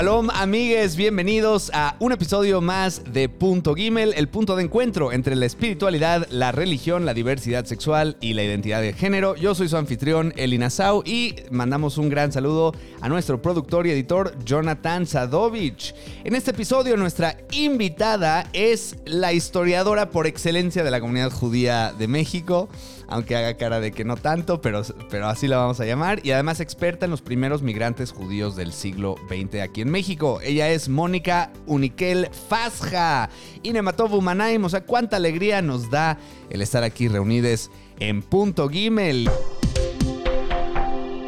Shalom, amigues, bienvenidos a un episodio más de Punto Gimel, el punto de encuentro entre la espiritualidad, la religión, la diversidad sexual y la identidad de género. Yo soy su anfitrión, Elina Sau, y mandamos un gran saludo a nuestro productor y editor, Jonathan Sadovich. En este episodio, nuestra invitada es la historiadora por excelencia de la comunidad judía de México aunque haga cara de que no tanto, pero, pero así la vamos a llamar, y además experta en los primeros migrantes judíos del siglo XX aquí en México. Ella es Mónica Uniquel Fasja, Inematov Humanaim, o sea, cuánta alegría nos da el estar aquí reunidos en Punto Gimel.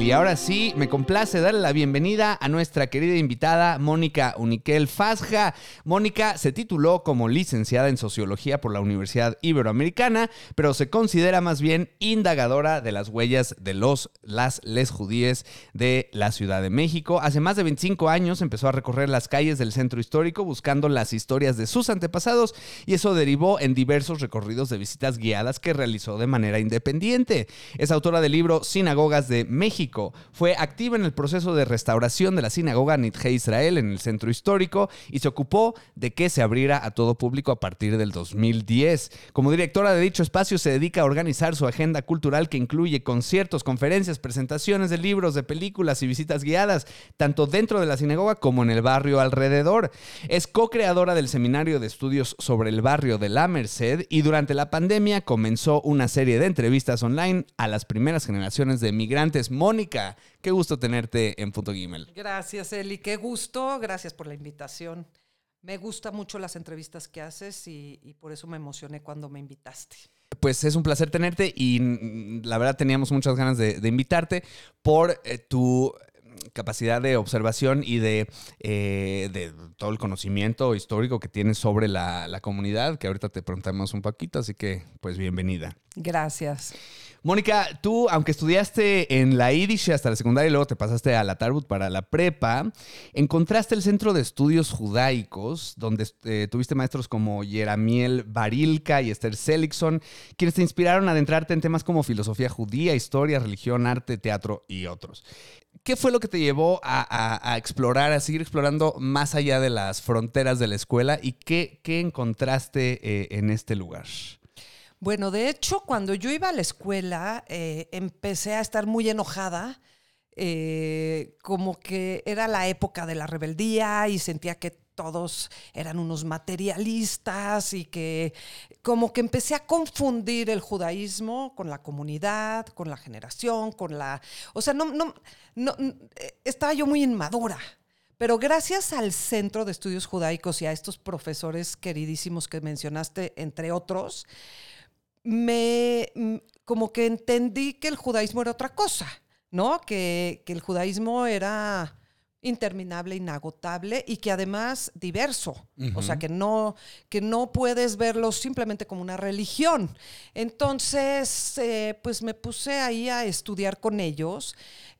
Y ahora sí, me complace darle la bienvenida a nuestra querida invitada Mónica Uniquel Fasja. Mónica se tituló como licenciada en Sociología por la Universidad Iberoamericana, pero se considera más bien indagadora de las huellas de los, las, les judíes de la Ciudad de México. Hace más de 25 años empezó a recorrer las calles del centro histórico buscando las historias de sus antepasados y eso derivó en diversos recorridos de visitas guiadas que realizó de manera independiente. Es autora del libro Sinagogas de México fue activa en el proceso de restauración de la sinagoga Nitje Israel en el centro histórico y se ocupó de que se abriera a todo público a partir del 2010. Como directora de dicho espacio se dedica a organizar su agenda cultural que incluye conciertos, conferencias, presentaciones de libros, de películas y visitas guiadas, tanto dentro de la sinagoga como en el barrio alrededor. Es co-creadora del Seminario de Estudios sobre el Barrio de la Merced y durante la pandemia comenzó una serie de entrevistas online a las primeras generaciones de migrantes. Mónica qué gusto tenerte en Punto Gimel. Gracias, Eli, qué gusto. Gracias por la invitación. Me gustan mucho las entrevistas que haces y, por eso me emocioné cuando me invitaste. Pues es un placer tenerte y mm, la verdad teníamos muchas ganas de, invitarte por eh, tu capacidad de observación y de, eh, de, todo el conocimiento histórico que tienes sobre la, la comunidad, que ahorita te preguntamos un poquito, así que pues bienvenida. Gracias. Mónica, tú, aunque estudiaste en la Yiddish hasta la secundaria y luego te pasaste a la Tarbut para la prepa, encontraste el Centro de Estudios Judaicos, donde eh, tuviste maestros como Yeramiel Barilka y Esther Seligson, quienes te inspiraron a adentrarte en temas como filosofía judía, historia, religión, arte, teatro y otros. ¿Qué fue lo que te llevó a, explorar, a seguir explorando más allá de las fronteras de la escuela y qué, encontraste eh, en este lugar? Bueno, de hecho, cuando yo iba a la escuela, eh, empecé a estar muy enojada. Eh, como que era la época de la rebeldía y sentía que todos eran unos materialistas y que como que empecé a confundir el judaísmo con la comunidad, con la generación, con la... O sea, no, no, no estaba yo muy inmadura. Pero gracias al Centro de Estudios Judaicos y a estos profesores queridísimos que mencionaste, entre otros, me mm, como que entendí que el judaísmo era otra cosa, ¿no? Que, el judaísmo era interminable, inagotable y que además diverso. O sea, que no, que no puedes verlo simplemente como una religión. Entonces, eh, pues me puse ahí a estudiar con ellos.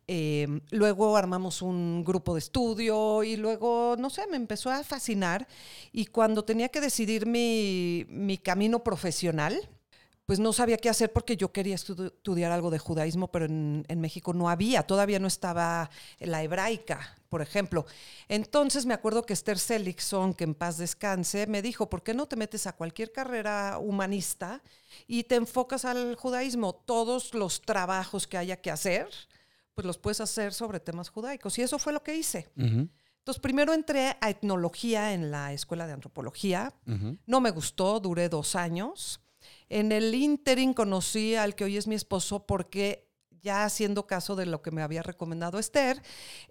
Eh, luego armamos un grupo de estudio y luego, no sé, me empezó a fascinar. Y cuando tenía que decidir mi, mi camino profesional, pues no sabía qué hacer porque yo quería estudiar algo de judaísmo, pero en, México no había, todavía no estaba la hebraica, por ejemplo. Entonces me acuerdo que Esther Seligson, que en paz descanse, me dijo, ¿por qué no te metes a cualquier carrera humanista y te enfocas al judaísmo? Todos los trabajos que haya que hacer, pues los puedes hacer sobre temas judaicos. Y eso fue lo que hice. Entonces, primero entré a etnología en la escuela de antropología. No me gustó, duré dos años. En el interim conocí al que hoy es mi esposo porque ya haciendo caso de lo que me había recomendado Esther,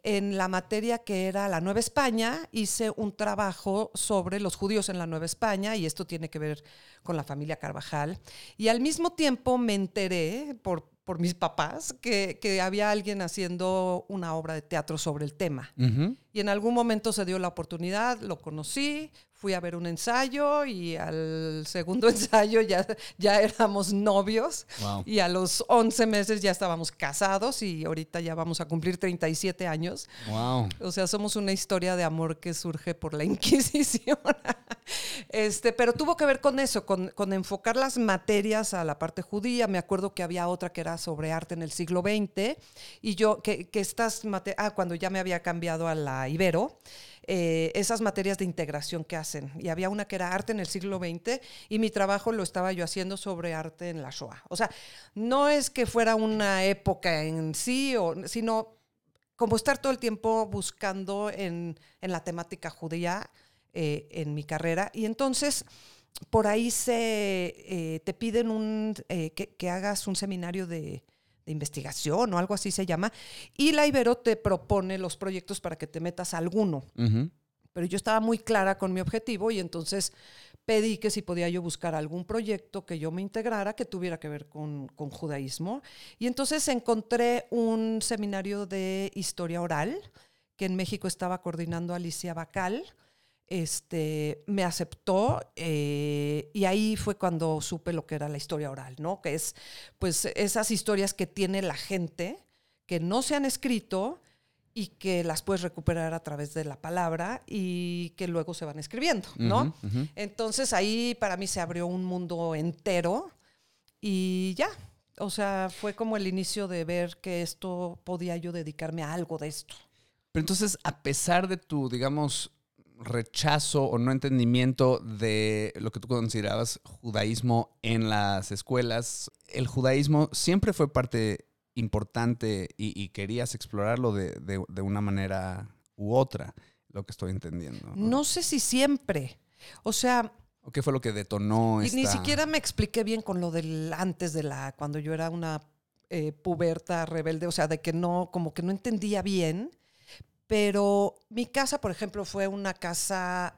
en la materia que era la Nueva España, hice un trabajo sobre los judíos en la Nueva España, y esto tiene que ver con la familia Carvajal. Y al mismo tiempo me enteré por, por mis papás que, había alguien haciendo una obra de teatro sobre el tema. Y en algún momento se dio la oportunidad, lo conocí, fui a ver un ensayo y al segundo ensayo ya, ya éramos novios Wow. y a los 11 meses ya estábamos casados y ahorita ya vamos a cumplir 37 años. Wow. O sea, somos una historia de amor que surge por la Inquisición. este, pero tuvo que ver con eso, con, con enfocar las materias a la parte judía. Me acuerdo que había otra que era sobre arte en el siglo XX y yo, que, que estas materias, ah, cuando ya me había cambiado a la Ibero, eh, esas materias de integración que hacen. Y había una que era arte en el siglo XX y mi trabajo lo estaba yo haciendo sobre arte en la Shoah. O sea, no es que fuera una época en sí, sino como estar todo el tiempo buscando en, en la temática judía eh, en mi carrera. Y entonces, por ahí se, eh, te piden un, que, que hagas un seminario de, de investigación o algo así se llama, y la Ibero te propone los proyectos para que te metas a alguno. Pero yo estaba muy clara con mi objetivo y entonces pedí que si podía yo buscar algún proyecto que yo me integrara que tuviera que ver con, con judaísmo. Y entonces encontré un seminario de historia oral que en México estaba coordinando Alicia Bacal. Este, me aceptó eh, y ahí fue cuando supe lo que era la historia oral, ¿no? Que es pues esas historias que tiene la gente que no se han escrito y que las puedes recuperar a través de la palabra y que luego se van escribiendo, ¿no? Entonces ahí para mí se abrió un mundo entero y ya, o sea, fue como el inicio de ver que esto podía yo dedicarme a algo de esto. Pero entonces, a pesar de tu, digamos, rechazo o no entendimiento de lo que tú considerabas judaísmo en las escuelas, el judaísmo siempre fue parte importante y, y querías explorarlo de, de- de una manera u otra, lo que estoy entendiendo. No sé si siempre, o sea, ¿O qué fue lo que detonó y esta... ni siquiera me expliqué bien con lo del antes de la, cuando yo era una eh, puberta rebelde, o sea, de que no, como que no entendía bien, pero mi casa, por ejemplo, fue una casa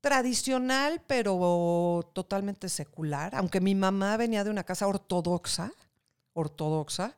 tradicional, pero totalmente secular, aunque mi mamá venía de una casa ortodoxa, ortodoxa,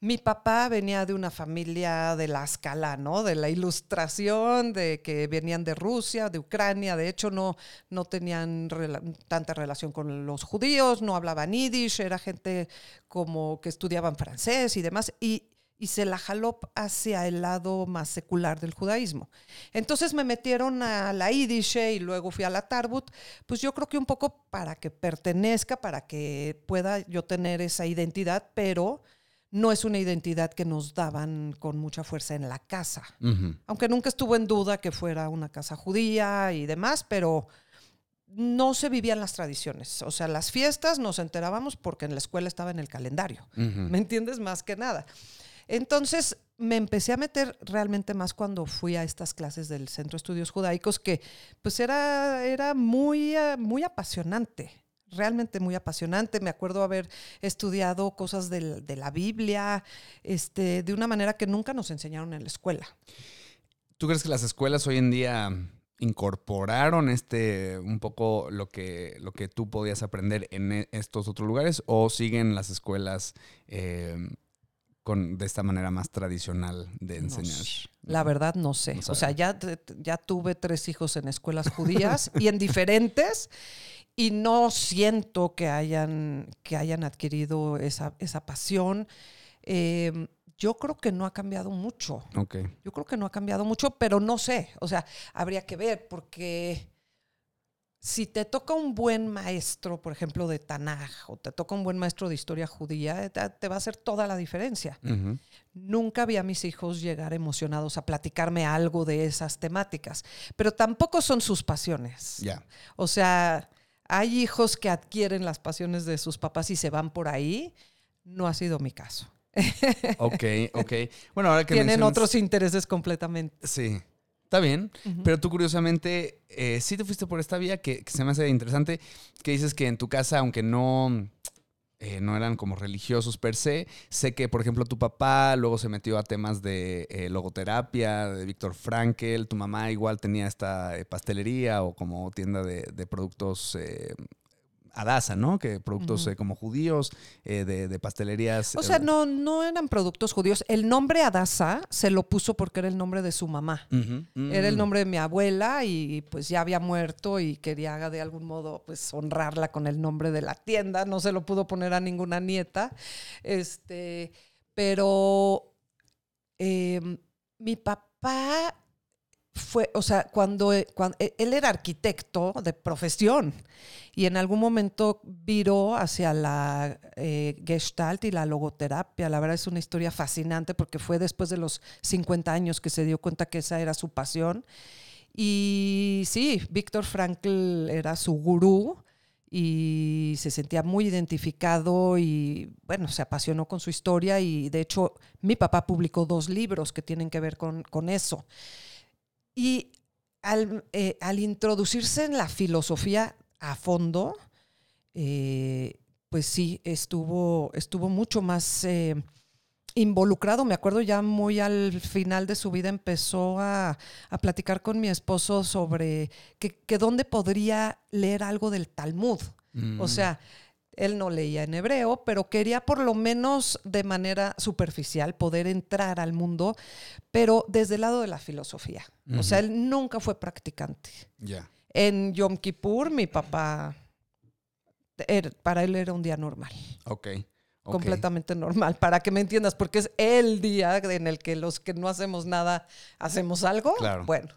mi papá venía de una familia de la escala, ¿no? De la ilustración, de que venían de Rusia, de Ucrania. De hecho, no, no tenían rela- tanta relación con los judíos, no hablaban yiddish, era gente como que estudiaban francés y demás. Y, y se la jaló hacia el lado más secular del judaísmo. Entonces me metieron a la Yiddish y luego fui a la Tarbut, pues yo creo que un poco para que pertenezca, para que pueda yo tener esa identidad, pero no es una identidad que nos daban con mucha fuerza en la casa. Aunque nunca estuvo en duda que fuera una casa judía y demás, pero no se vivían las tradiciones. O sea, las fiestas nos enterábamos porque en la escuela estaba en el calendario. ¿Me entiendes? Más que nada. Entonces me empecé a meter realmente más cuando fui a estas clases del Centro de Estudios Judaicos, que pues era, era muy, eh, muy apasionante, realmente muy apasionante. Me acuerdo haber estudiado cosas de la Biblia este, de una manera que nunca nos enseñaron en la escuela. ¿Tú crees que las escuelas hoy en día incorporaron este un poco lo que, lo que tú podías aprender en e- estos otros lugares o siguen las escuelas eh, con, de esta manera más tradicional de No enseñar? sé. La verdad no sé. No o sea, ya, ya tuve tres hijos en escuelas judías y en diferentes y no siento que hayan, que hayan adquirido esa, esa pasión. Eh, yo creo que no ha cambiado mucho. Ok. Yo creo que no ha cambiado mucho, pero no sé. O sea, habría que ver porque si te toca un buen maestro, por ejemplo, de Tanaj, o te toca un buen maestro de historia judía, te, te va a hacer toda la diferencia. Nunca vi a mis hijos llegar emocionados a platicarme algo de esas temáticas, pero tampoco son sus pasiones. Ya. O sea, hay hijos que adquieren las pasiones de sus papás y se van por ahí. No ha sido mi caso. Ok, ok. Bueno, ahora que Tienen mencionas- otros intereses completamente. Sí. Está bien, pero tú curiosamente eh, sí te fuiste por esta vía que, que se me hace interesante, que dices que en tu casa, aunque no, eh, no eran como religiosos per se, sé que, por ejemplo, tu papá luego se metió a temas de eh, logoterapia, de Víctor Frankel, tu mamá igual tenía esta pastelería o como tienda de, de productos Adasa, ¿no? Que productos eh, como judíos, eh, de, de pastelerías. O sea, eh, no, no eran productos judíos. El nombre Adasa se lo puso porque era el nombre de su mamá. Era el mm, nombre de mi abuela y pues ya había muerto y quería de algún modo pues honrarla con el nombre de la tienda. No se lo pudo poner a ninguna nieta. Este, pero eh, mi papá fue, o sea, cuando, cuando él era arquitecto de profesión y en algún momento viró hacia la eh, gestalt y la logoterapia. La verdad es una historia fascinante porque fue después de los 50 años que se dio cuenta que esa era su pasión. Y sí, Víctor Frankl era su gurú y se sentía muy identificado y bueno, se apasionó con su historia y de hecho mi papá publicó dos libros que tienen que ver con, con eso. Y al, eh, al, introducirse en la filosofía a fondo, eh, pues sí, estuvo, estuvo mucho más eh, involucrado. Me acuerdo ya muy al final de su vida empezó a, a platicar con mi esposo sobre que, que, dónde podría leer algo del Talmud. Mm. O sea, él no leía en hebreo, pero quería por lo menos de manera superficial poder entrar al mundo, pero desde el lado de la filosofía. Uh -huh. O sea, él nunca fue practicante. Yeah. En Yom Kippur, mi papá, era, para él era un día normal. Ok. Okay. Completamente normal, para que me entiendas, porque es el día en el que los que no hacemos nada hacemos algo. Claro. Bueno,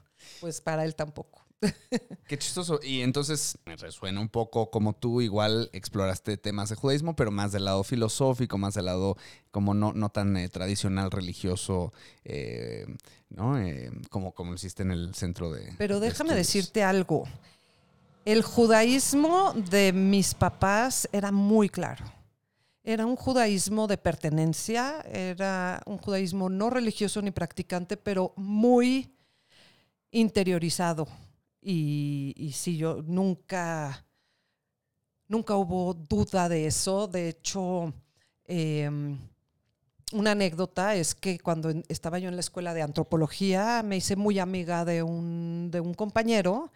pues para él tampoco. Qué chistoso. Y entonces me resuena un poco como tú igual exploraste temas de judaísmo, pero más del lado filosófico, más del lado como no, no tan eh, tradicional, religioso, eh, ¿no? Eh, como, como lo hiciste en el centro de... Pero déjame de decirte algo. El judaísmo de mis papás era muy claro. Era un judaísmo de pertenencia, era un judaísmo no religioso ni practicante, pero muy interiorizado. Y, y sí, yo nunca, nunca hubo duda de eso. De hecho, eh, una anécdota es que cuando estaba yo en la escuela de antropología me hice muy amiga de un, de un compañero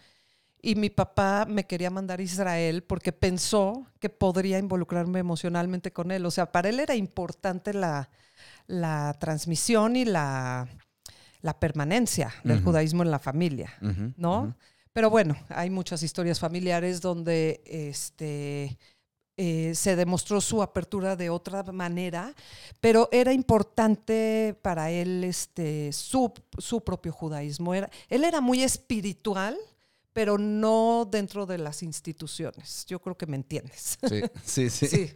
y mi papá me quería mandar a Israel porque pensó que podría involucrarme emocionalmente con él. O sea, para él era importante la, la transmisión y la, la permanencia del uh -huh. judaísmo en la familia, uh -huh, ¿no? Uh -huh. Pero bueno, hay muchas historias familiares donde este, eh, se demostró su apertura de otra manera, pero era importante para él este, su, su propio judaísmo. Era, él era muy espiritual, pero no dentro de las instituciones. Yo creo que me entiendes. Sí, sí, sí. sí.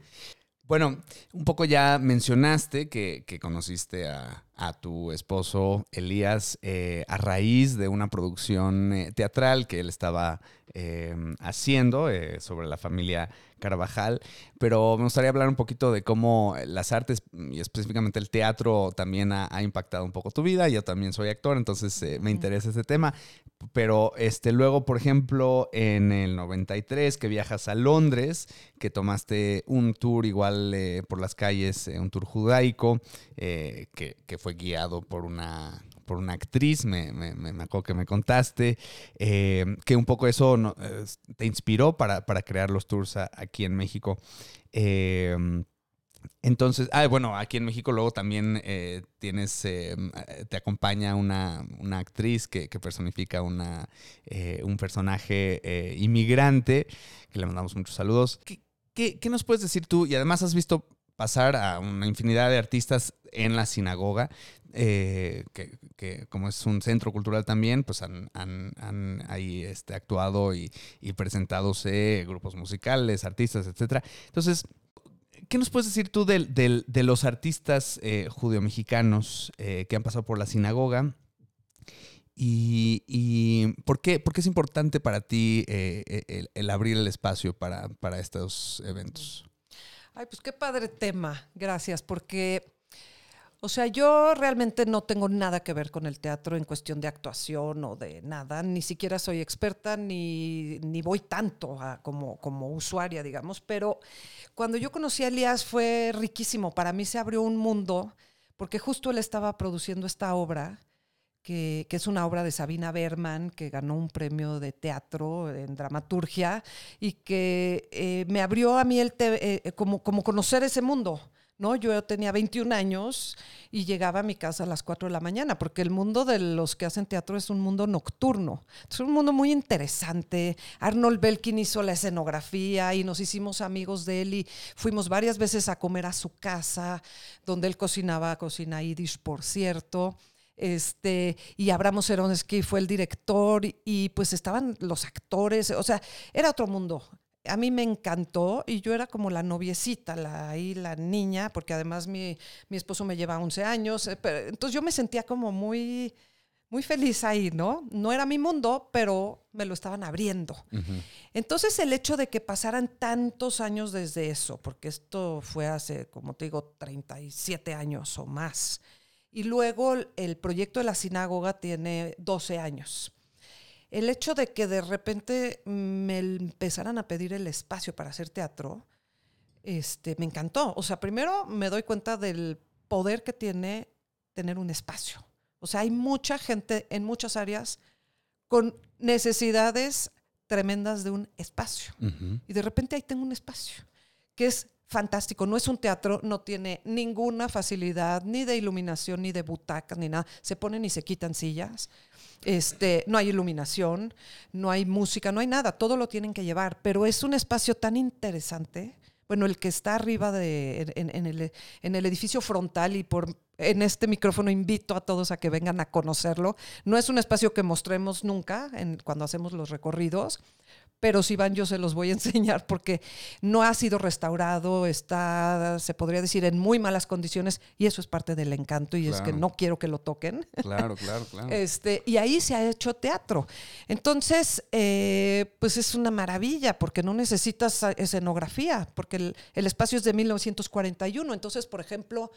Bueno, un poco ya mencionaste que, que conociste a, tu esposo Elías eh, a raíz de una producción eh, teatral que él estaba eh, haciendo eh, sobre la familia Carvajal, pero me gustaría hablar un poquito de cómo las artes y específicamente el teatro también ha, ha impactado un poco tu vida. Yo también soy actor, entonces eh, me interesa ese tema. Pero este, luego, por ejemplo, en el 93 que viajas a Londres, que tomaste un tour igual por las calles, un tour judaico, que, que fue guiado por una por una actriz, me, me, me, acuerdo que me contaste, eh, que un poco eso te inspiró para, para, crear los tours aquí en México. Eh, entonces, ah, bueno, aquí en México luego también eh, tienes, eh, te acompaña una, una actriz que, que personifica una, un personaje inmigrante, que le mandamos muchos saludos. ¿Qué, qué, ¿Qué nos puedes decir tú? Y además has visto pasar a una infinidad de artistas en la sinagoga. Eh, que, que, como es un centro cultural también, pues han, han, han ahí este, actuado y, y presentándose grupos musicales, artistas, etc. Entonces, ¿qué nos puedes decir tú de, de, de los artistas eh, judeo-mexicanos eh, que han pasado por la sinagoga? Y, y ¿por, qué, ¿por, qué, es importante para ti eh, el, el, abrir el espacio para, para estos eventos? Ay, pues qué padre tema, gracias, porque o sea, yo realmente no tengo nada que ver con el teatro en cuestión de actuación o de nada, ni siquiera soy experta ni, ni voy tanto a, como, como usuaria, digamos, pero cuando yo conocí a Elías fue riquísimo, para mí se abrió un mundo, porque justo él estaba produciendo esta obra que, que, es una obra de Sabina Berman, que ganó un premio de teatro en dramaturgia y que eh, me abrió a mí el te, eh, como, como conocer ese mundo. ¿No? Yo tenía 21 años y llegaba a mi casa a las 4 de la mañana, porque el mundo de los que hacen teatro es un mundo nocturno. Es un mundo muy interesante. Arnold Belkin hizo la escenografía y nos hicimos amigos de él y fuimos varias veces a comer a su casa, donde él cocinaba cocina yiddish, por cierto. Este, y Abramo Seronsky fue el director y pues estaban los actores, o sea, era otro mundo a mí me encantó y yo era como la noviecita, la, ahí la niña, porque además mi, mi esposo me lleva 11 años, eh, entonces yo me sentía como muy, muy feliz ahí, ¿no? No era mi mundo, pero me lo estaban abriendo. Entonces el hecho de que pasaran tantos años desde eso, porque esto fue hace, como te digo, 37 años o más, y luego el proyecto de la sinagoga tiene 12 años el hecho de que de repente me empezaran a pedir el espacio para hacer teatro, este, me encantó. O sea, primero me doy cuenta del poder que tiene tener un espacio. O sea, hay mucha gente en muchas áreas con necesidades tremendas de un espacio. Y de repente ahí tengo un espacio, que es fantástico. No es un teatro, no tiene ninguna facilidad, ni de iluminación, ni de butacas, ni nada. Se ponen y se quitan sillas. Este, no hay iluminación, no hay música, no hay nada, todo lo tienen que llevar, pero es un espacio tan interesante. Bueno, el que está arriba de, en, el, en el edificio frontal y por en este micrófono invito a todos a que vengan a conocerlo. No es un espacio que mostremos nunca en, cuando hacemos los recorridos, pero si van yo se los voy a enseñar porque no ha sido restaurado, está, se podría decir, en muy malas condiciones y eso es parte del encanto y es que no quiero que lo toquen. Claro, claro, claro. Este, y ahí se ha hecho teatro. Entonces, eh, pues es una maravilla porque no necesitas escenografía, porque el, el espacio es de 1941. Entonces, por ejemplo,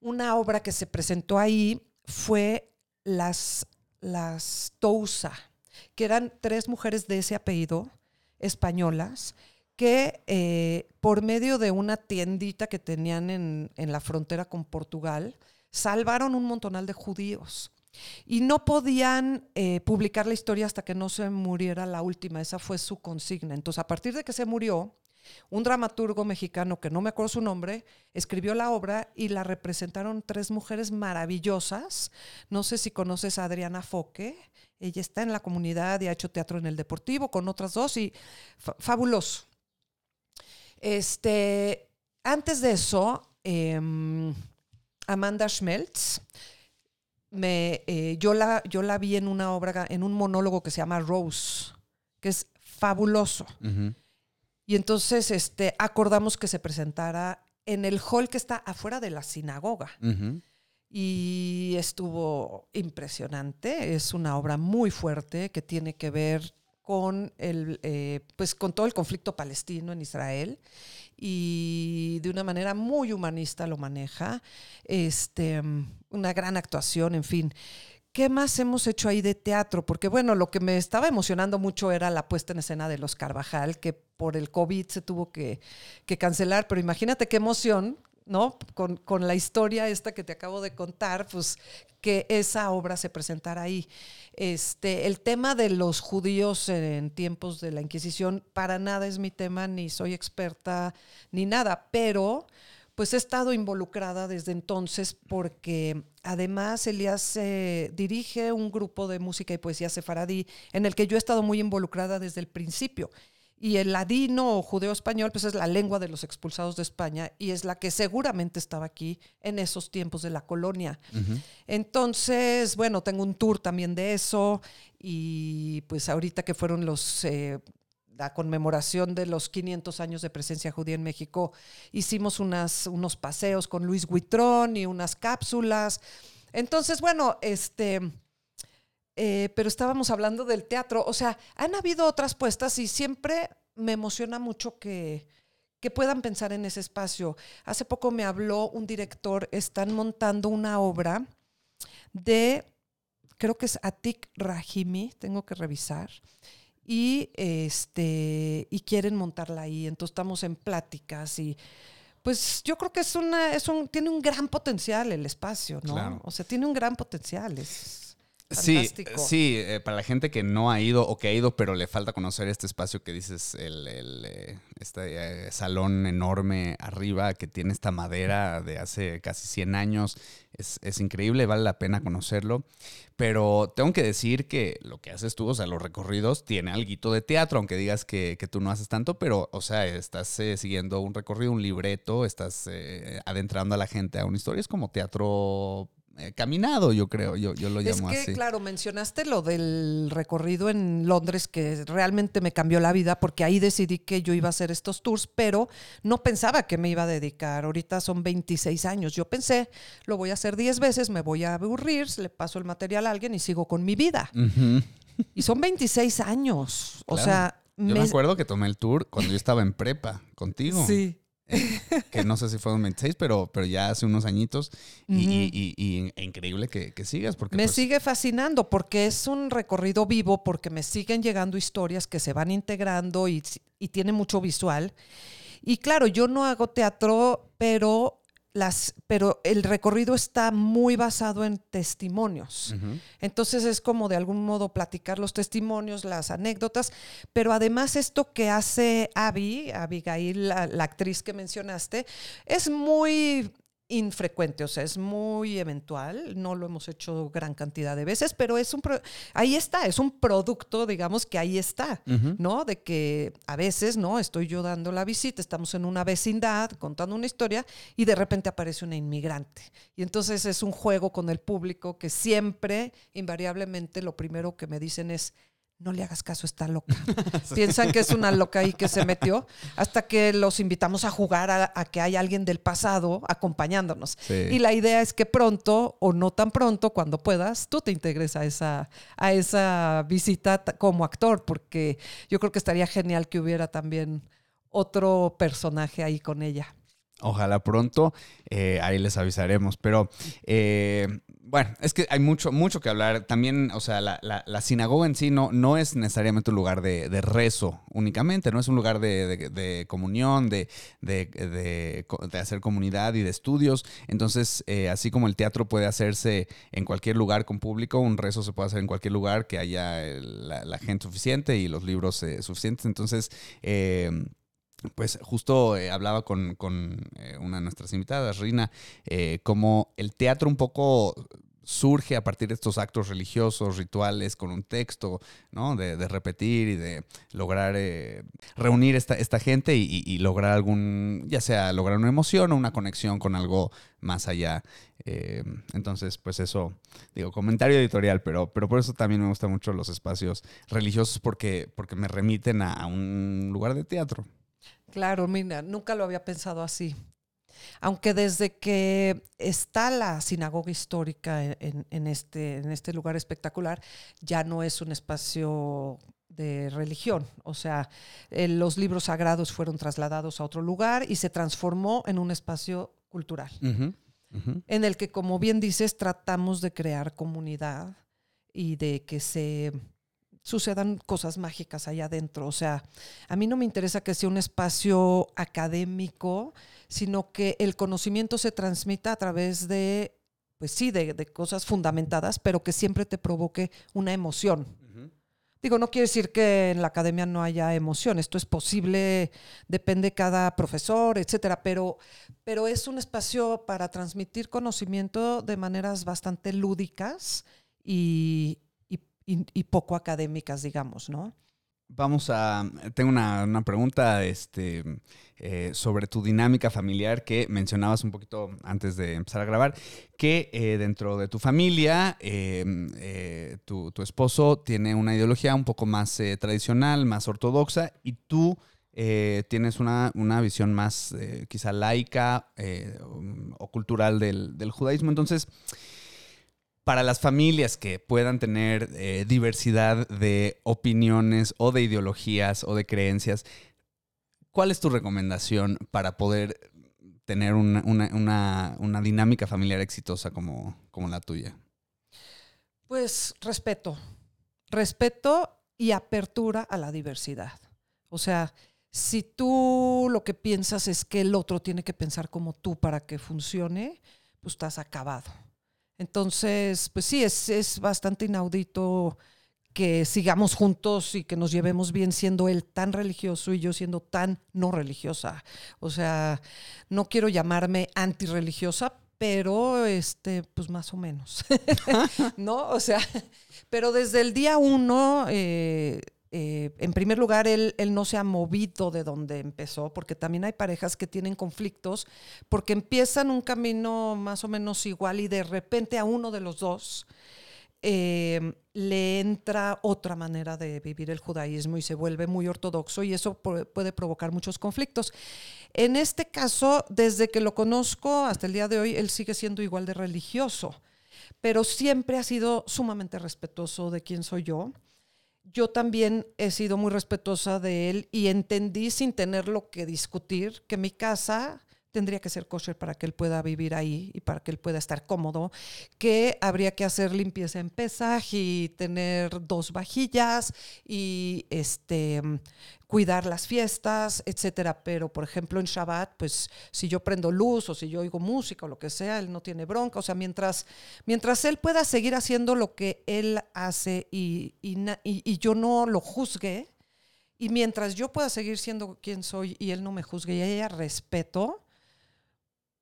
una obra que se presentó ahí fue Las, las Tousa que eran tres mujeres de ese apellido, españolas, que eh, por medio de una tiendita que tenían en, la frontera con Portugal, salvaron un montonal de judíos. Y no podían eh, publicar la historia hasta que no se muriera la última, esa fue su consigna. Entonces, a partir de que se murió, un dramaturgo mexicano, que no me acuerdo su nombre, escribió la obra y la representaron tres mujeres maravillosas. No sé si conoces a Adriana Foque, ella está en la comunidad y ha hecho teatro en el Deportivo con otras dos y fabuloso. Este, antes de eso, em, Amanda Schmeltz, me, eh, yo, la, yo la vi en una obra, en un monólogo que se llama Rose, que es fabuloso. Y entonces este, acordamos que se presentara en el hall que está afuera de la sinagoga y estuvo impresionante. Es una obra muy fuerte que tiene que ver con el, eh, pues con todo el conflicto palestino en Israel y de una manera muy humanista lo maneja. Este, una gran actuación, en fin. ¿Qué más hemos hecho ahí de teatro? Porque bueno, lo que me estaba emocionando mucho era la puesta en escena de los Carvajal, que por el COVID se tuvo que, cancelar, pero imagínate qué emoción ¿no? Con, la historia esta que te acabo de contar, pues que esa obra se presentara ahí. Este, el tema de los judíos en tiempos de la Inquisición, para nada es mi tema, ni soy experta, ni nada, pero pues he estado involucrada desde entonces porque además Elías dirige un grupo de música y poesía sefaradí en el que yo he estado muy involucrada desde el principio. Y el ladino o judeo español, pues es la lengua de los expulsados de España y es la que seguramente estaba aquí en esos tiempos de la colonia. Entonces, bueno, tengo un tour también de eso y pues ahorita que fueron los... Eh, la conmemoración de los 500 años de presencia judía en México, hicimos unos paseos con Luis Huitrón y unas cápsulas. Entonces, bueno, este, eh, pero estábamos hablando del teatro. O sea, han habido otras puestas y siempre me emociona mucho que, que puedan pensar en ese espacio. Hace poco me habló un director, están montando una obra de, creo que es Atik Rahimi, tengo que revisar, y, este, y quieren montarla ahí. Entonces estamos en pláticas y pues yo creo que es una, es un, tiene un gran potencial el espacio, ¿no? O sea, tiene un gran potencial. Es, Fantástico. sí, eh, para la gente que no ha ido o que ha ido, pero le falta conocer este espacio que dices, el, el, eh, este eh, salón enorme arriba que tiene esta madera de hace casi 100 años, es, es increíble, vale la pena conocerlo. Pero tengo que decir que lo que haces tú, o sea, los recorridos, tiene algo de teatro, aunque digas que, que tú no haces tanto, pero, o sea, estás siguiendo un recorrido, un libreto, estás adentrando a la gente a una historia, es como teatro caminado, yo creo, yo, yo lo Es llamo que, así. claro, mencionaste lo del recorrido en Londres que realmente me cambió la vida porque ahí decidí que yo iba a hacer estos tours, pero no pensaba que me iba a dedicar. Ahorita son 26 años. Yo pensé, lo voy a hacer 10 veces, me voy a aburrir, le paso el material a alguien y sigo con mi vida. Y son 26 años. O sea, Yo me acuerdo que tomé el tour cuando yo estaba en prepa contigo. Sí. Que no sé si fueron 26, pero, pero ya hace unos añitos. Y, Ujú. y- y- y increíble que, que sigas. Porque Me pues, sigue fascinando porque es un recorrido vivo, porque me siguen llegando historias que se van integrando y, y tiene mucho visual. Y claro, yo no hago teatro, pero, las, pero el recorrido está muy basado en testimonios. Entonces es como de algún modo platicar los testimonios, las anécdotas, pero además esto que hace Abby, Abigail, la, la actriz que mencionaste, es muy infrecuente, o sea, es muy eventual, no lo hemos hecho gran cantidad de veces, pero es un pro- ahí está, es un producto, digamos que ahí está. ¿no? De que a veces, ¿no? Estoy yo dando la visita, estamos en una vecindad contando una historia y de repente aparece una inmigrante. Y entonces es un juego con el público que siempre, invariablemente, lo primero que me dicen es, no le hagas caso, está loca. Piensan que es una loca ahí que se metió, hasta que los invitamos a jugar a, a que hay alguien del pasado acompañándonos. Sí. Y la idea es que pronto, o no tan pronto, cuando puedas, tú te integres a esa, a esa visita como actor, porque yo creo que estaría genial que hubiera también otro personaje ahí con ella. Ojalá pronto, eh, ahí les avisaremos. Pero eh, bueno, es que hay mucho, mucho que hablar. También, o sea, la, la- la sinagoga en sí no, no es necesariamente un lugar de, de rezo únicamente, no es un lugar de, de- de comunión, de, hacer comunidad y de estudios. Entonces, eh, así como el teatro puede hacerse en cualquier lugar con público, un rezo se puede hacer en cualquier lugar que haya el- la, la gente suficiente y los libros eh, suficientes. Entonces, eh, pues justo eh, hablaba con, eh, una de nuestras invitadas, Rina, eh, como el teatro un poco surge a partir de estos actos religiosos, rituales, con un texto, ¿no? De, de repetir y de lograr eh, reunir esta, esta gente y, lograr algún, ya sea lograr una emoción o una conexión con algo más allá. Eh, entonces, pues eso, digo, comentario editorial, pero, pero por eso también me gustan mucho los espacios religiosos porque, porque me remiten a un lugar de teatro. Claro, mira, nunca lo había pensado así. Aunque desde que está la sinagoga histórica en, en- en este, en este lugar espectacular, ya no es un espacio de religión. O sea, eh, los libros sagrados fueron trasladados a otro lugar y se transformó en un espacio cultural, en el que, como bien dices, tratamos de crear comunidad y de que se sucedan cosas mágicas allá adentro. O sea, a mí no me interesa que sea un espacio académico, sino que el conocimiento se transmita a través de, pues sí, de, de cosas fundamentadas, pero que siempre te provoque una emoción. Digo, no quiere decir que en la academia no haya emoción, esto es posible, depende cada profesor, etcétera, pero, pero es un espacio para transmitir conocimiento de maneras bastante lúdicas y, y- poco académicas, digamos, ¿no? Vamos a. Tengo una, una pregunta este, eh, sobre tu dinámica familiar que mencionabas un poquito antes de empezar a grabar. Que eh, dentro de tu familia, eh, eh, tu, tu esposo tiene una ideología un poco más tradicional, más ortodoxa, y tú tienes una, una visión más quizá laica eh, o cultural del, del judaísmo. Entonces para las familias que puedan tener eh, diversidad de opiniones o de ideologías o de creencias, ¿cuál es tu recomendación para poder tener una, dinámica familiar exitosa como, como la tuya? Pues respeto, respeto y apertura a la diversidad. O sea, si tú lo que piensas es que el otro tiene que pensar como tú para que funcione, pues estás acabado. Entonces, pues sí, es, es bastante inaudito que sigamos juntos y que nos llevemos bien siendo él tan religioso y yo siendo tan no religiosa. O sea, no quiero llamarme antirreligiosa, pero este, pues más o menos. ¿No? O sea, pero desde el día uno, eh, eh, en primer lugar, él, no se ha movido de donde empezó, porque también hay parejas que tienen conflictos, porque empiezan un camino más o menos igual y de repente a uno de los dos eh, le entra otra manera de vivir el judaísmo y se vuelve muy ortodoxo y eso puede provocar muchos conflictos. En este caso, desde que lo conozco hasta el día de hoy, él sigue siendo igual de religioso, pero siempre ha sido sumamente respetuoso de quién soy yo. Yo también he sido muy respetuosa de él y entendí sin tenerlo que discutir que mi casa tendría que ser kosher para que él pueda vivir ahí y para que él pueda estar cómodo, que habría que hacer limpieza en Pesaj y tener dos vajillas y este cuidar las fiestas, etcétera. Pero, por ejemplo, en Shabbat, pues si yo prendo luz o si yo oigo música o lo que sea, él no tiene bronca. O sea, mientras, mientras él pueda seguir haciendo lo que él hace y, y, y yo no lo juzgue, y mientras yo pueda seguir siendo quien soy y él no me juzgue y ella respeto,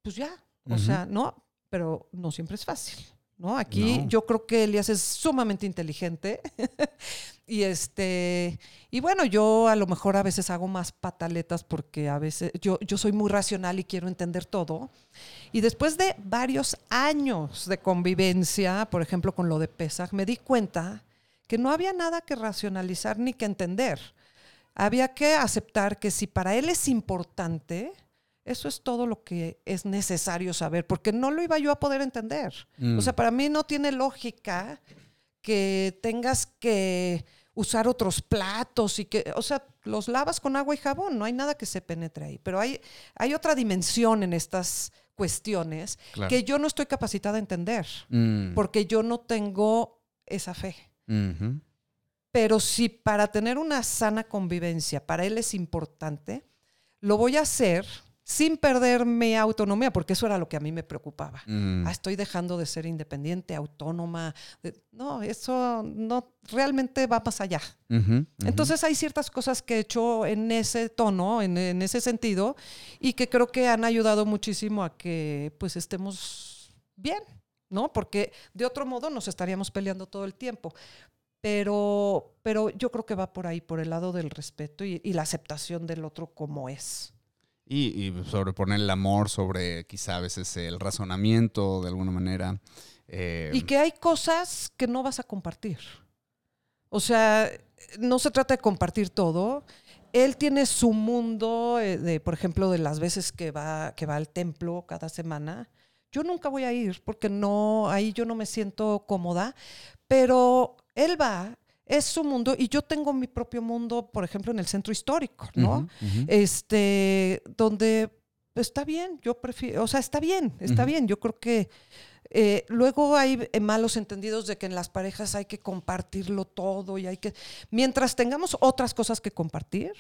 pues ya, o sea, no, pero no siempre es fácil. ¿no? Aquí yo creo que Elías es sumamente inteligente y este y bueno, yo a lo mejor a veces hago más pataletas porque a veces yo, yo soy muy racional y quiero entender todo. Y después de varios años de convivencia, por ejemplo, con lo de Pesach, me di cuenta que no había nada que racionalizar ni que entender. Había que aceptar que si para él es importante, eso es todo lo que es necesario saber, porque no lo iba yo a poder entender. O sea, mm. para mí no tiene lógica que tengas que usar otros platos y que, o sea, los lavas con agua y jabón, no hay nada que se penetre ahí. Pero hay, hay otra dimensión en estas cuestiones que yo no estoy capacitada a entender, mm. porque yo no tengo esa fe. Pero si para tener una sana convivencia para él es importante, lo voy a hacer sin perder mi autonomía, porque eso era lo que a mí me preocupaba. Mm. Ah, estoy dejando de ser independiente, autónoma. No, eso no realmente va más allá. Entonces hay ciertas cosas que he hecho en ese tono, en, en, ese sentido, y que creo que han ayudado muchísimo a que pues estemos bien, ¿no? Porque de otro modo nos estaríamos peleando todo el tiempo. Pero, pero yo creo que va por ahí, por el lado del respeto y la aceptación del otro como es. Y, sobreponer el amor sobre quizá a veces el razonamiento de alguna manera. Eh, y que hay cosas que no vas a compartir. O sea, no se trata de compartir todo. Él tiene su mundo, eh, de, por ejemplo, de las veces que va, que va al templo cada semana. Yo nunca voy a ir porque no, ahí yo no me siento cómoda, pero él va es su mundo y yo tengo mi propio mundo, por ejemplo, en el centro histórico, ¿no? Este, donde está bien, yo prefiero, o sea, está bien, está bien. Yo creo que eh, luego hay eh, malos entendidos de que en las parejas hay que compartirlo todo y hay que, mientras tengamos otras cosas que compartir,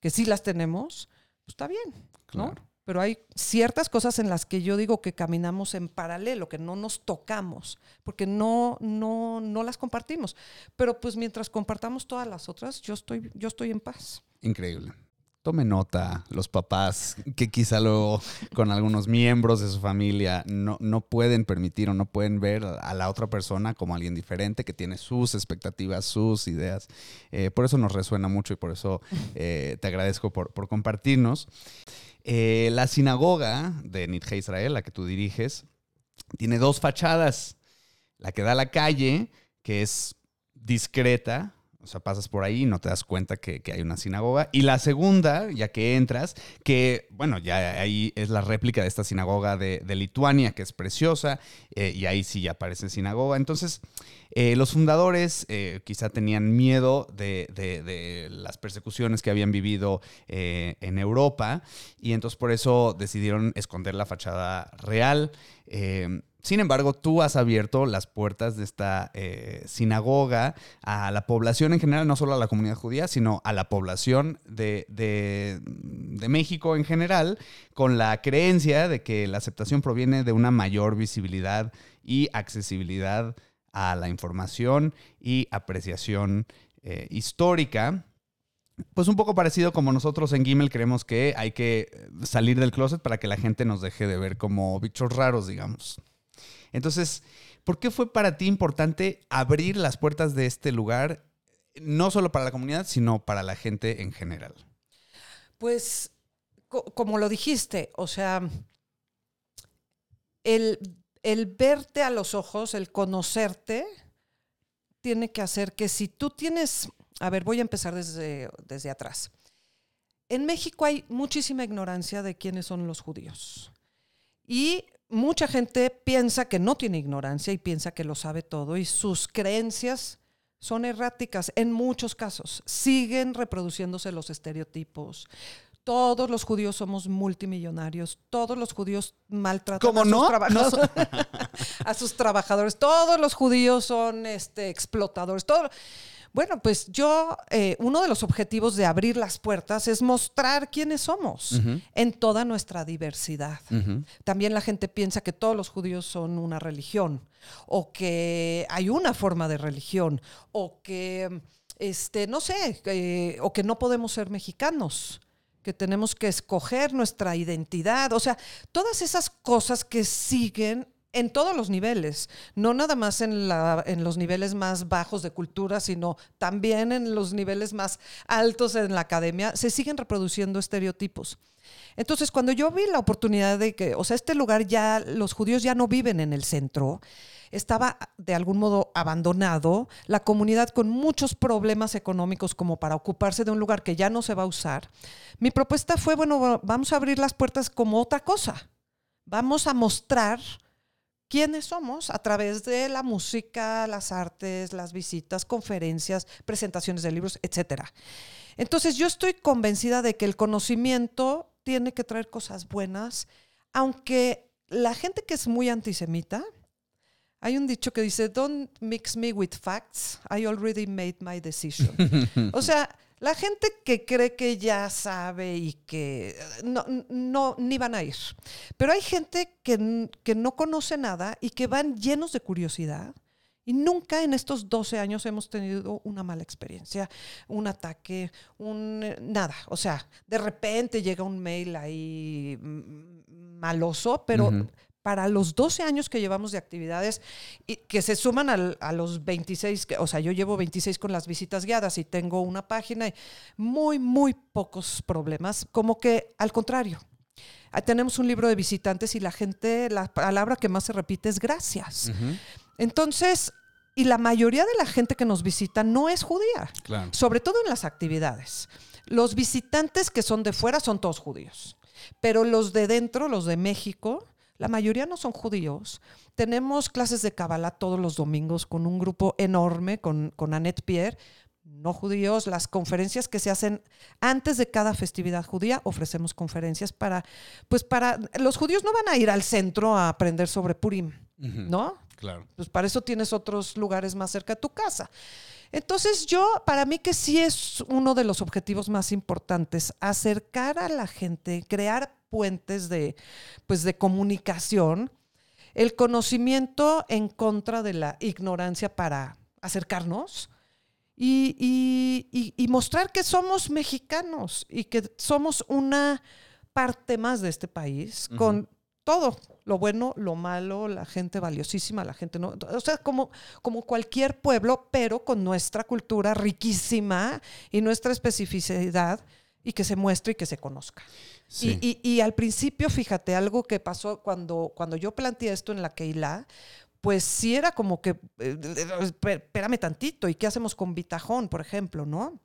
que sí las tenemos, pues está bien, ¿no? Pero hay ciertas cosas en las que yo digo que caminamos en paralelo, que no nos tocamos, porque no, no, no las compartimos. Pero pues mientras compartamos todas las otras, yo estoy, yo estoy en paz. Increíble. Tome nota los papás que quizá luego con algunos miembros de su familia no, no pueden permitir o no pueden ver a la otra persona como alguien diferente que tiene sus expectativas, sus ideas. Eh, por eso nos resuena mucho y por eso eh, te agradezco por, por compartirnos. Eh, la sinagoga de Nitje Israel, la que tú diriges, tiene dos fachadas. La que da a la calle, que es discreta, sea, pasas por ahí y no te das cuenta que, hay una sinagoga. Y la segunda, ya que entras, que, bueno, ya ahí es la réplica de esta sinagoga de, Lituania, que es preciosa, eh, y ahí sí ya aparece sinagoga. Entonces, eh, los fundadores eh, quizá tenían miedo de, las persecuciones que habían vivido en Europa, y entonces por eso decidieron esconder la fachada real. Sin embargo, tú has abierto las puertas de esta eh, sinagoga a la población en general, no solo a la comunidad judía, sino a la población de, de, de México en general, con la creencia de que la aceptación proviene de una mayor visibilidad y accesibilidad a la información y apreciación eh, histórica. Pues un poco parecido como nosotros en Gimel creemos que hay que salir del closet para que la gente nos deje de ver como bichos raros, digamos. Entonces, ¿por qué fue para ti importante abrir las puertas de este lugar, no solo para la comunidad, sino para la gente en general? Pues, co- como lo dijiste, o sea, el, el verte a los ojos, el conocerte, tiene que hacer que si tú tienes, a ver, voy a empezar desde, desde atrás. En México hay muchísima ignorancia de quiénes son los judíos. Y mucha gente piensa que no tiene ignorancia y piensa que lo sabe todo y sus creencias son erráticas en muchos casos. Siguen reproduciéndose los estereotipos. Todos los judíos somos multimillonarios. Todos los judíos maltratan ¿Cómo a, sus no? a sus trabajadores. Todos los judíos son este, explotadores. Todo. Bueno, pues yo, eh, uno de los objetivos de abrir las puertas es mostrar quiénes somos en toda nuestra diversidad. También la gente piensa que todos los judíos son una religión o que hay una forma de religión o que, este, no sé, eh, o que no podemos ser mexicanos, que tenemos que escoger nuestra identidad. O sea, todas esas cosas que siguen en todos los niveles, no nada más en, los niveles más bajos de cultura, sino también en los niveles más altos en la academia, se siguen reproduciendo estereotipos. Entonces, cuando yo vi la oportunidad de que, o sea, este lugar ya, los judíos ya no viven en el centro, estaba de algún modo abandonado, la comunidad con muchos problemas económicos como para ocuparse de un lugar que ya no se va a usar, mi propuesta fue, bueno, vamos a abrir las puertas como otra cosa. Vamos a mostrar quiénes somos a través de la música, las artes, las visitas, conferencias, presentaciones de libros, etc. Entonces yo estoy convencida de que el conocimiento tiene que traer cosas buenas, aunque la gente que es muy antisemita, hay un dicho que dice, don't mix me with facts, I already made my decision. o sea, la gente que cree que ya sabe y que no, no, ni van a ir. Pero hay gente que, que no conoce nada y que van llenos de curiosidad. Y nunca en estos 12 años hemos tenido una mala experiencia, un ataque, un nada. O sea, de repente llega un mail ahí maloso, pero. Para los 12 años que llevamos de actividades y que se suman al- a los 26, que- o sea, yo llevo 26 con las visitas guiadas y tengo una página y muy, muy pocos problemas, como que al contrario. Ah, Tenemos un libro de visitantes y la gente, la palabra que más se repite es gracias. Entonces, y la mayoría de la gente que nos visita no es judía, Claro. sobre todo en las actividades. Los visitantes que son de fuera son todos judíos, pero los de dentro, los de México, la mayoría no son judíos. Tenemos clases de Kabbalah todos los domingos con un grupo enorme, con, con Annette Pierre, no judíos, las conferencias que se hacen antes de cada festividad judía, ofrecemos conferencias para, pues para, los judíos no van a ir al centro a aprender sobre Purim. ¿no? Claro. Pues para eso tienes otros lugares más cerca de tu casa. Entonces yo, para mí que sí es uno de los objetivos más importantes, acercar a la gente, crear puentes de, pues de comunicación, el conocimiento en contra de la ignorancia para acercarnos y, y- y- y mostrar que somos mexicanos y que somos una parte más de este país con todo, lo bueno, lo malo, la gente valiosísima, la gente no, o sea, como, como cualquier pueblo, pero con nuestra cultura riquísima y nuestra especificidad y que se muestre y que se conozca. Sí. Y, y- y al principio, fíjate, algo que pasó cuando, cuando yo planteé esto en la Keilah, pues sí era como que, eh, esp- espérame tantito, ¿y qué hacemos con Bitajón, por ejemplo, no?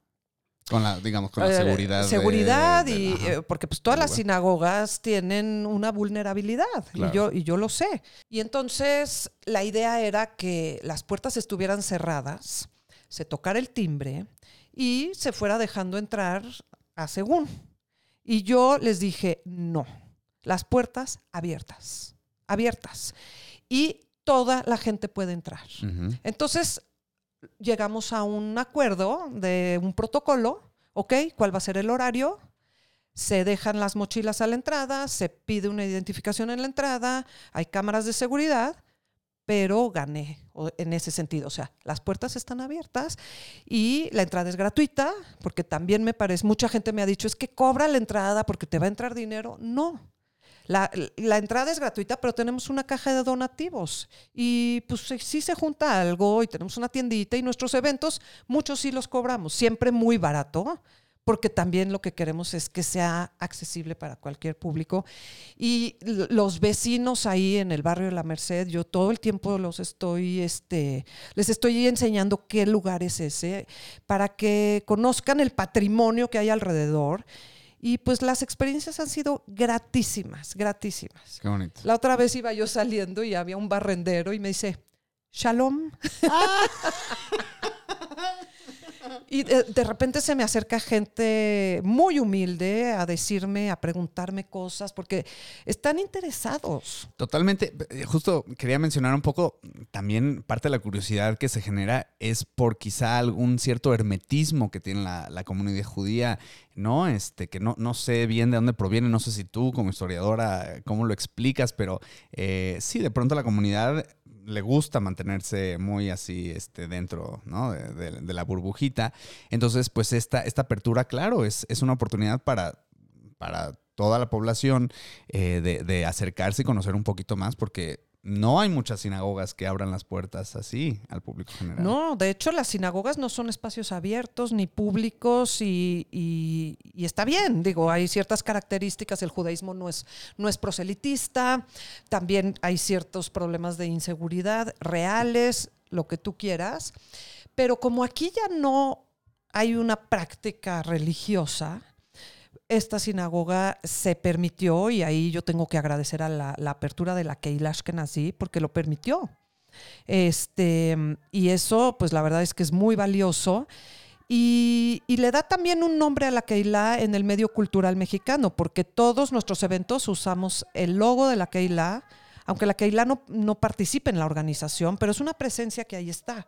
Con la, digamos, con la Eh, seguridad. Seguridad, de- y, ajá. eh, porque pues todas las lugar. sinagogas tienen una vulnerabilidad, Claro. y, yo, y yo lo sé. Y entonces la idea era que las puertas estuvieran cerradas, se tocara el timbre y se fuera dejando entrar a según. Y yo les dije, no, las puertas abiertas, abiertas. y toda la gente puede entrar. Entonces, llegamos a un acuerdo de un protocolo, ¿ok? ¿Cuál va a ser el horario? Se dejan las mochilas a la entrada, se pide una identificación en la entrada, hay cámaras de seguridad, pero gané en ese sentido. O sea, las puertas están abiertas y la entrada es gratuita, porque también me parece, mucha gente me ha dicho, es que cobra la entrada porque te va a entrar dinero. No. La, la entrada es gratuita, pero tenemos una caja de donativos y pues sí se junta algo y tenemos una tiendita y nuestros eventos, muchos sí los cobramos, siempre muy barato, porque también lo que queremos es que sea accesible para cualquier público. Y los vecinos ahí en el barrio de la Merced, yo todo el tiempo los estoy, este, les estoy enseñando qué lugar es ese, para que conozcan el patrimonio que hay alrededor. Y pues las experiencias han sido gratísimas, gratísimas. Qué bonito. La otra vez iba yo saliendo y había un barrendero y me dice, Shalom. y de, de repente se me acerca gente muy humilde a decirme, a preguntarme cosas, porque están interesados. Totalmente. Eh, Justo quería mencionar un poco, también parte de la curiosidad que se genera es por quizá algún cierto hermetismo que tiene la, la comunidad judía, ¿no? Este, que no, no sé bien de dónde proviene, no sé si tú como historiadora, cómo lo explicas, pero eh, sí, de pronto la comunidad le gusta mantenerse muy así este, dentro ¿no? de, de- la burbujita. Entonces, pues esta, esta apertura, claro, es, es una oportunidad para, para toda la población eh, de, de acercarse y conocer un poquito más, porque no hay muchas sinagogas que abran las puertas así al público general. No, de hecho las sinagogas no son espacios abiertos ni públicos y, está bien, digo, hay ciertas características, el judaísmo no es, no es proselitista, también hay ciertos problemas de inseguridad reales, lo que tú quieras, pero como aquí ya no hay una práctica religiosa, esta sinagoga se permitió, y ahí yo tengo que agradecer a la, apertura de la Keilah Ashkenazi, porque lo permitió. Este, y eso, pues la verdad es que es muy valioso. Y, y le da también un nombre a la Keilah en el medio cultural mexicano, porque todos nuestros eventos usamos el logo de la Keilah, aunque la Keilah no, no participe en la organización, pero es una presencia que ahí está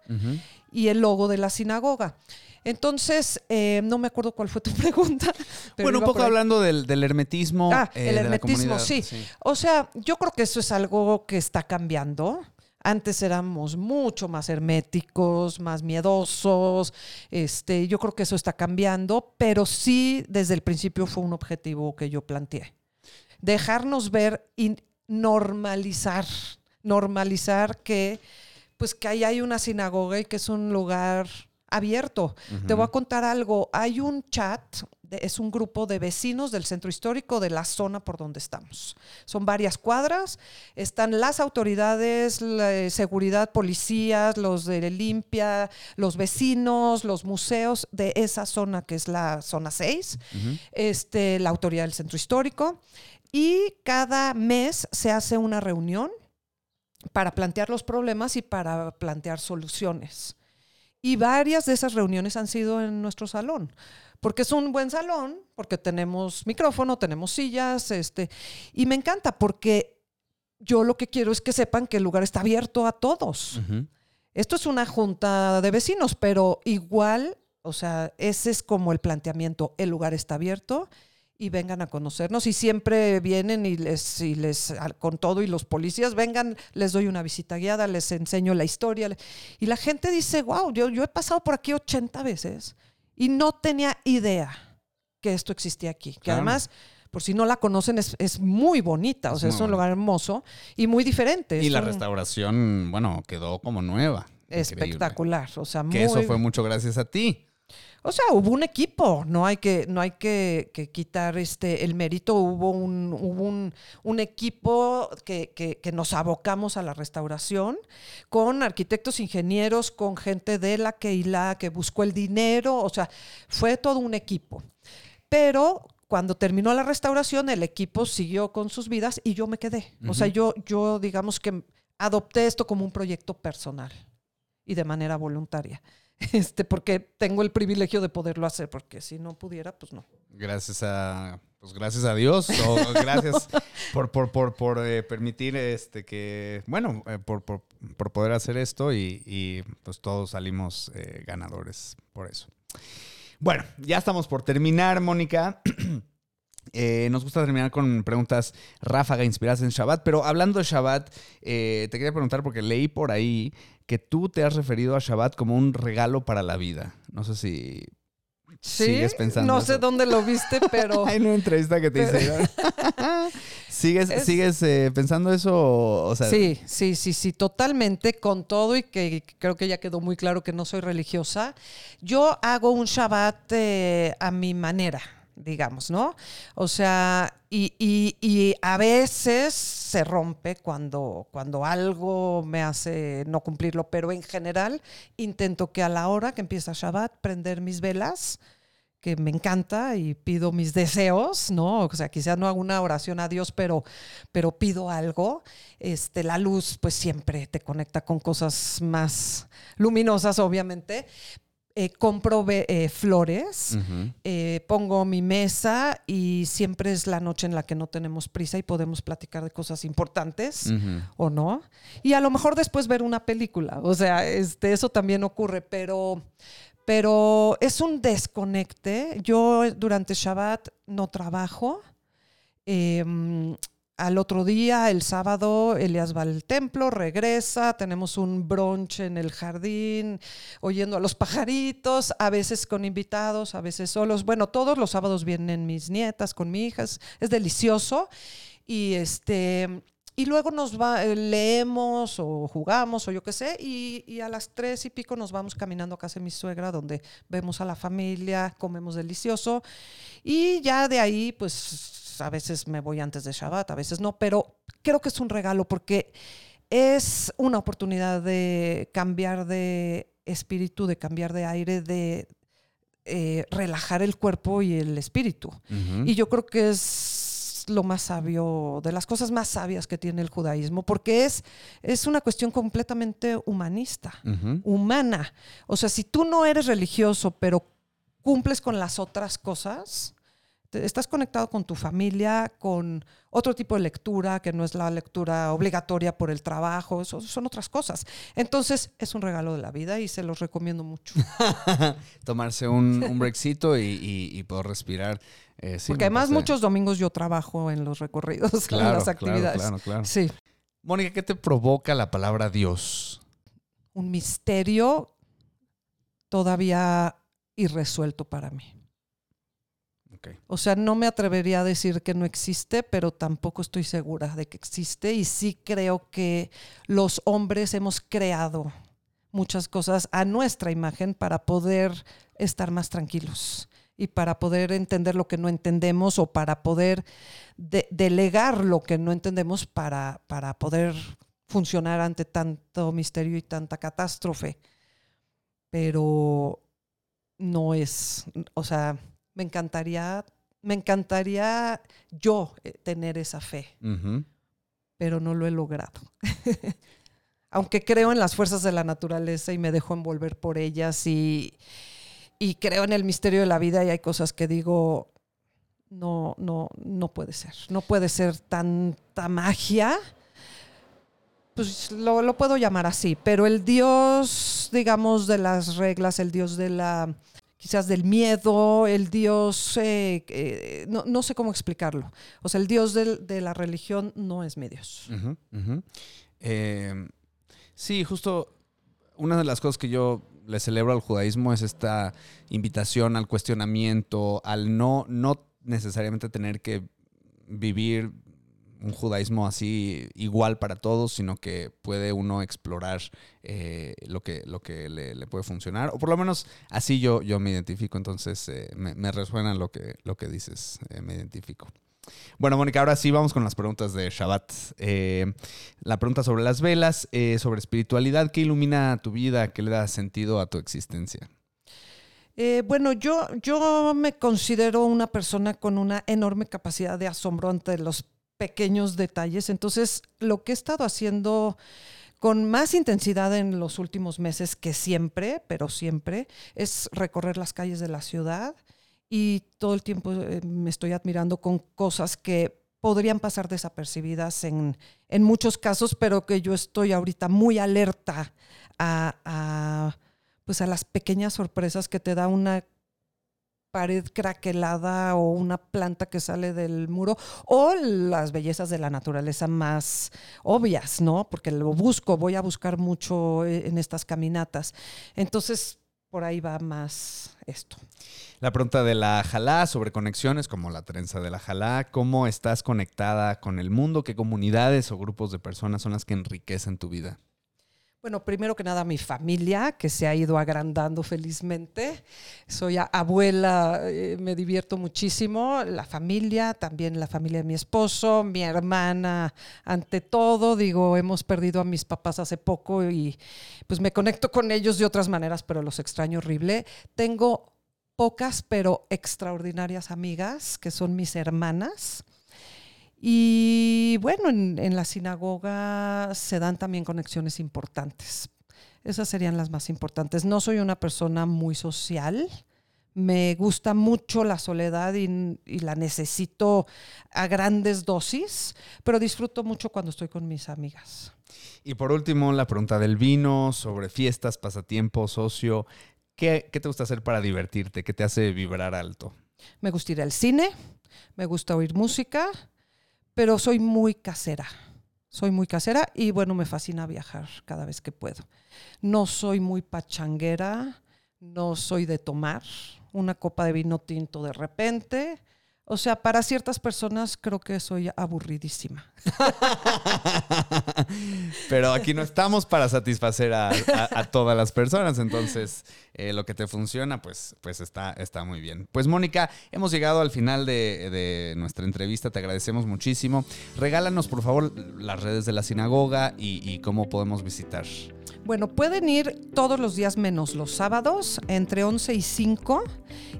y el logo de la sinagoga. Entonces, eh, no me acuerdo cuál fue tu pregunta. pero Bueno, un poco hablando del, del hermetismo. Ah, eh, el de la hermetismo, sí. O sea, yo creo que eso es algo que está cambiando. Antes éramos mucho más herméticos, más miedosos. Este, yo creo que eso está cambiando, pero sí desde el principio fue un objetivo que yo planteé. Dejarnos ver normalizar, normalizar que pues que ahí hay una sinagoga y que es un lugar abierto. Te voy a contar algo. Hay un chat, de- es un grupo de vecinos del centro histórico de la zona por donde estamos. Son varias cuadras. Están las autoridades, la eh, seguridad, policías, los de limpia, los vecinos, los museos de esa zona que es la zona 6, Ujú. este, la autoridad del centro histórico. Y cada mes se hace una reunión para plantear los problemas y para plantear soluciones. Y varias de esas reuniones han sido en nuestro salón, porque es un buen salón, porque tenemos micrófono, tenemos sillas, este, y me encanta porque yo lo que quiero es que sepan que el lugar está abierto a todos. Esto es una junta de vecinos, pero igual, o sea, ese es como el planteamiento, el lugar está abierto y vengan a conocernos y siempre vienen y les, y les con todo y los policías vengan, les doy una visita guiada, les enseño la historia y la gente dice, wow, yo, yo he pasado por aquí 80 veces y no tenía idea que esto existía aquí, que Claro. además... Por si no la conocen, es, es muy bonita, o sea, es un lugar hermoso y muy diferente. Y es la un- restauración, bueno, quedó como nueva. Increíble. espectacular, o sea, muy Que eso fue mucho gracias a ti. O sea, hubo un equipo, no hay que, no hay que, que quitar este, el mérito, hubo un, hubo un, un equipo que, que- que nos abocamos a la restauración, con arquitectos, ingenieros, con gente de la Keilah que buscó el dinero, o sea, fue todo un equipo. Pero cuando terminó la restauración, el equipo siguió con sus vidas y yo me quedé. O sea, yo, yo digamos que adopté esto como un proyecto personal y de manera voluntaria. este, porque tengo el privilegio de poderlo hacer, porque si no pudiera, pues no. Gracias a, pues gracias a Dios, o gracias por, por, por, por eh, permitir este que, bueno, eh, por, por, por poder hacer esto y, y, pues todos salimos eh, ganadores por eso. Bueno, ya estamos por terminar, Mónica. Eh, nos gusta terminar con preguntas ráfaga inspiradas en Shabbat, pero hablando de Shabbat, eh, te quería preguntar porque leí por ahí que tú te has referido a Shabbat como un regalo para la vida. No sé si Sí, sigues pensando. no sé eso. dónde lo viste, pero Hay una entrevista que te hice. ¿Sigues, Es- ¿sigues eh, pensando eso? O, sea, sí, sí, sí, sí, totalmente con todo y que creo que ya quedó muy claro que no soy religiosa. Yo hago un Shabbat eh, a mi manera, digamos, ¿no? O sea, y, y- a veces se rompe cuando, cuando algo me hace no cumplirlo, pero en general intento que a la hora que empieza Shabbat prender mis velas que me encanta y pido mis deseos, ¿no? O sea, quizás no hago una oración a Dios, pero, pero pido algo. Este, la luz, pues siempre te conecta con cosas más luminosas, obviamente. Eh, compro eh, flores, eh, pongo mi mesa y siempre es la noche en la que no tenemos prisa y podemos platicar de cosas importantes o no. Y a lo mejor después ver una película. O sea, este, eso también ocurre, pero, pero es un desconecte. Yo durante Shabbat no trabajo. Al otro día, el sábado, Elias va al templo, regresa, tenemos un brunch en el jardín, oyendo a los pajaritos, a veces con invitados, a veces solos. Bueno, todos los sábados vienen mis nietas con mi hija, es, delicioso. Y este y luego nos va, eh, leemos o jugamos o yo qué sé, y, a las tres y pico nos vamos caminando a casa mi suegra, donde vemos a la familia, comemos delicioso, y ya de ahí, pues a veces me voy antes de Shabbat, a veces no, pero creo que es un regalo porque es una oportunidad de cambiar de espíritu, de cambiar de aire, de eh, relajar el cuerpo y el espíritu. Y yo creo que es lo más sabio, de las cosas más sabias que tiene el judaísmo, porque es, es una cuestión completamente humanista, humana. O sea, si tú no eres religioso, pero cumples con las otras cosas, estás conectado con tu familia, con otro tipo de lectura, que no es la lectura obligatoria por el trabajo, eso son otras cosas. Entonces, es un regalo de la vida y se los recomiendo mucho. Tomarse un, un breakcito y, y- y poder respirar. eh, sí, Porque además muchos domingos yo trabajo en los recorridos, en Claro, las claro, actividades. claro, claro. Sí, Mónica, ¿qué te provoca la palabra Dios? un misterio todavía irresuelto para mí. O sea, no me atrevería a decir que no existe, pero tampoco estoy segura de que existe. Y sí creo que los hombres hemos creado muchas cosas a nuestra imagen para poder estar más tranquilos y para poder entender lo que no entendemos o para poder de- delegar lo que no entendemos para, para poder funcionar ante tanto misterio y tanta catástrofe. Pero no es, o sea, me encantaría, me encantaría yo eh, tener esa fe, pero no lo he logrado. Aunque creo en las fuerzas de la naturaleza y me dejo envolver por ellas y, y creo en el misterio de la vida y hay cosas que digo, no, no, no puede ser. No puede ser tanta magia. Pues lo, lo puedo llamar así, pero el Dios, digamos, de las reglas, el Dios de la, quizás del miedo, el Dios, eh, eh, no, no sé cómo explicarlo. O sea, el Dios de la religión no es mi Dios. Eh, sí, justo una de las cosas que yo le celebro al judaísmo es esta invitación al cuestionamiento, al no, no necesariamente tener que vivir un judaísmo así igual para todos, sino que puede uno explorar eh, lo que, lo que le, le puede funcionar. O por lo menos así yo, yo me identifico, entonces eh, me, me resuena lo que, lo que dices, eh, me identifico. Bueno, Mónica, ahora sí vamos con las preguntas de Shabbat. La pregunta sobre las velas, sobre espiritualidad, ¿qué ilumina tu vida? ¿Qué le da sentido a tu existencia? Bueno, yo, yo me considero una persona con una enorme capacidad de asombro ante los pequeños detalles. Entonces, lo que he estado haciendo con más intensidad en los últimos meses que siempre, pero siempre, es recorrer las calles de la ciudad y todo el tiempo eh, me estoy admirando con cosas que podrían pasar desapercibidas en, en muchos casos, pero que yo estoy ahorita muy alerta a, a, pues a las pequeñas sorpresas que te da una pared craquelada o una planta que sale del muro o las bellezas de la naturaleza más obvias, ¿no? Porque lo busco, voy a buscar mucho eh, en estas caminatas. Entonces, por ahí va más esto. La pregunta de la Jalá sobre conexiones, como la trenza de la Jalá, ¿cómo estás conectada con el mundo? ¿Qué comunidades o grupos de personas son las que enriquecen tu vida? Bueno, primero que nada mi familia, que se ha ido agrandando felizmente. Soy abuela, eh, me divierto muchísimo. La familia, también la familia de mi esposo, mi hermana, ante todo. Digo, hemos perdido a mis papás hace poco y pues me conecto con ellos de otras maneras, pero los extraño horrible. Tengo pocas, pero extraordinarias amigas, que son mis hermanas y bueno, en, la sinagoga se dan también conexiones importantes. Esas serían las más importantes. No soy una persona muy social. Me gusta mucho la soledad y, y, la necesito a grandes dosis, pero disfruto mucho cuando estoy con mis amigas. Y por último, la pregunta del vino sobre fiestas, pasatiempos, ocio. ¿Qué, ¿Qué, te gusta hacer para divertirte? ¿Qué te hace vibrar alto? Me gusta ir al cine, me gusta oír música, pero soy muy casera. Soy muy casera y bueno, me fascina viajar cada vez que puedo. No soy muy pachanguera, no soy de tomar una copa de vino tinto de repente. O sea, para ciertas personas creo que soy aburridísima. Pero aquí no estamos para satisfacer a, todas las personas, entonces eh, lo que te funciona, pues, pues está, está muy bien. Pues Mónica, hemos llegado al final de, nuestra entrevista, te agradecemos muchísimo. Regálanos por favor las redes de la sinagoga y cómo podemos visitar. Bueno, pueden ir todos los días menos los sábados, entre 11 y 5.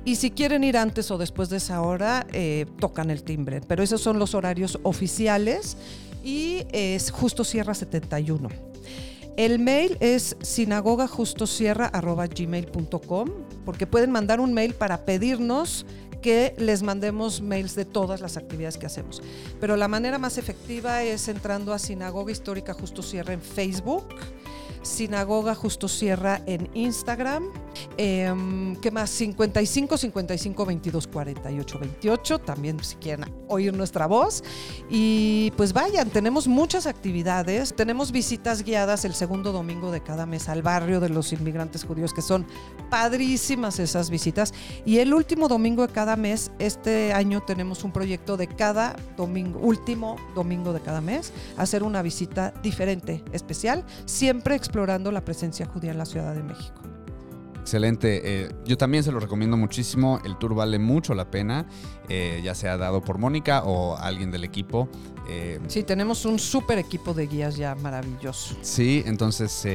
Y si quieren ir antes o después de esa hora, eh, tocan el timbre. Pero esos son los horarios oficiales y es Justo Sierra 71. El mail es sinagogajustosierra.gmail.com porque pueden mandar un mail para pedirnos que les mandemos mails de todas las actividades que hacemos. Pero la manera más efectiva es entrando a Sinagoga Histórica Justo Sierra en Facebook Sinagoga Justo Sierra en Instagram. Em, ¿Qué más? 55 55 22 48 28. También si quieren oír nuestra voz. Y pues vayan, tenemos muchas actividades. Tenemos visitas guiadas el segundo domingo de cada mes al barrio de los inmigrantes judíos, que son padrísimas esas visitas. Y el último domingo de cada mes, este año tenemos un proyecto de cada domingo, último domingo de cada mes, hacer una visita diferente, especial, siempre explorando la presencia judía en la Ciudad de México. Excelente. Eh, yo también se lo recomiendo muchísimo. El tour vale mucho la pena, eh, ya sea dado por Mónica o alguien del equipo. Eh, sí, tenemos un súper equipo de guías ya maravilloso. Sí, entonces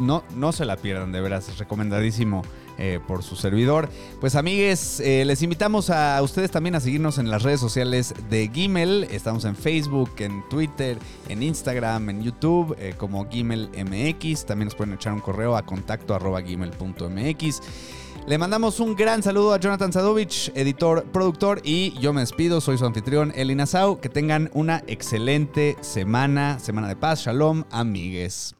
no, no se la pierdan, de veras, es recomendadísimo eh, por su servidor. Pues amigues, eh, les invitamos a ustedes también a seguirnos en las redes sociales de Gimel. Estamos en Facebook, en Twitter, en Instagram, en YouTube eh, como Gimel MX. También nos pueden echar un correo a contacto. Le mandamos un gran saludo a Jonathan Sadovich, editor, productor, y yo me despido. Soy su anfitrión, Elina Sau. Que tengan una excelente semana, semana de paz. Shalom, amigues.